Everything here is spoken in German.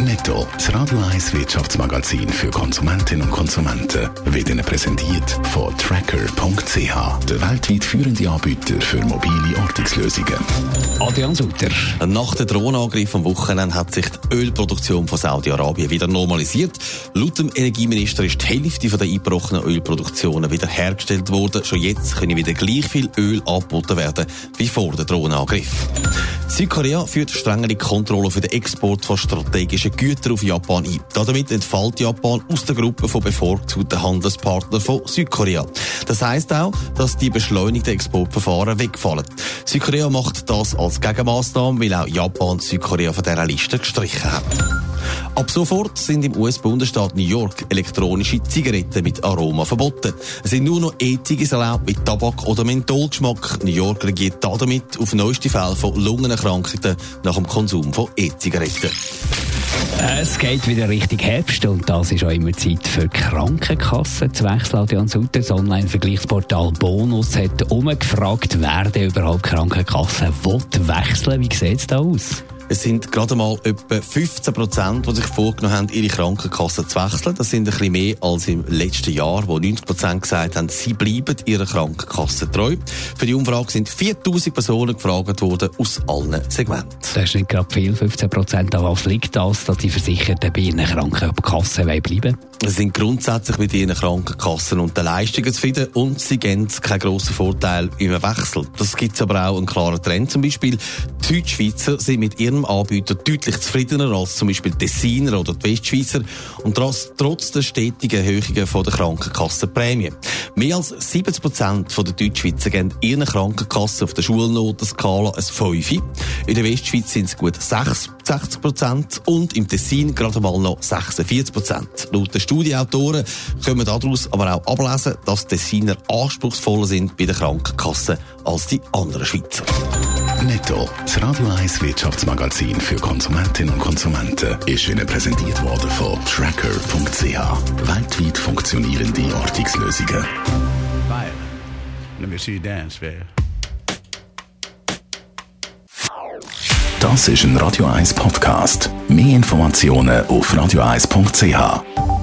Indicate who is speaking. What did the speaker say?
Speaker 1: Netto, das Radio 1 Wirtschaftsmagazin für Konsumentinnen und Konsumenten, wird Ihnen präsentiert von Tracker.ch, der weltweit führende Anbieter für mobile Ortungslösungen.
Speaker 2: Adrian Sutter.
Speaker 3: Nach dem Drohnenangriff am Wochenende hat sich die Ölproduktion von Saudi-Arabien wieder normalisiert. Laut dem Energieminister ist die Hälfte der eingebrochenen Ölproduktionen wieder hergestellt worden. Schon jetzt können wieder gleich viel Öl angeboten werden wie vor dem Drohnenangriff. Südkorea führt strengere Kontrollen für den Export von strategischen Gütern auf Japan ein. Damit entfällt Japan aus der Gruppe von bevorzugten Handelspartnern von Südkorea. Das heißt auch, dass die beschleunigten Exportverfahren wegfallen. Südkorea macht das als Gegenmaßnahme, weil auch Japan Südkorea von dieser Liste gestrichen hat. Ab sofort sind im US-Bundesstaat New York elektronische Zigaretten mit Aroma verboten. Es sind nur noch E-Ziggis erlaubt mit Tabak- oder Mentholgeschmack. New York reagiert damit auf neueste Fälle von Lungenerkrankungen nach dem Konsum von E-Zigaretten.
Speaker 2: Es geht wieder Richtung Herbst und das ist auch immer Zeit für Krankenkassen zu wechseln. Adrian Sutter, das Online-Vergleichsportal Bonus hat umgefragt, wer denn überhaupt Krankenkassen will wechseln. Wie sieht es da aus?
Speaker 3: Es sind gerade mal etwa 15 Prozent, die sich vorgenommen haben, ihre Krankenkasse zu wechseln. Das sind ein bisschen mehr als im letzten Jahr, wo 90 Prozent gesagt haben, sie bleiben ihrer Krankenkasse treu. Für die Umfrage sind 4000 Personen gefragt worden aus allen Segmenten.
Speaker 2: Das ist nicht gerade viel, 15 Prozent. Aber was liegt das, dass die Versicherten bei ihren Krankenkassen bleiben
Speaker 3: Sie sind grundsätzlich mit ihren Krankenkassen und den Leistungen zufrieden und sie geben keinen grossen Vorteil im Wechsel. Das gibt es aber auch einen klaren Trend. Zum Beispiel die Deutschschweizer sind mit ihrem Anbieter deutlich zufriedener als zum Beispiel die Tessiner oder die Westschweizer und das trotz der stetigen Erhöhungen der Krankenkassenprämie. Mehr als 70 Prozent der Deutschschweizer geben ihren Krankenkassen auf der Schulnotenskala ein 5. In der Westschweiz sind es gut 66 Prozent und im Tessin gerade mal noch 46 Prozent. Laut den Studienautoren können wir daraus aber auch ablesen, dass Tessiner anspruchsvoller sind bei der Krankenkasse als die anderen Schweizer.
Speaker 1: Netto, das Radio 1 Wirtschaftsmagazin für Konsumentinnen und Konsumenten, ist Ihnen präsentiert worden von Tracker.ch, weltweit funktionierende Ortungslösungen.
Speaker 4: Fire. Let me see you dance, babe.
Speaker 1: Das ist ein Radio 1 Podcast. Mehr Informationen auf radio1.ch.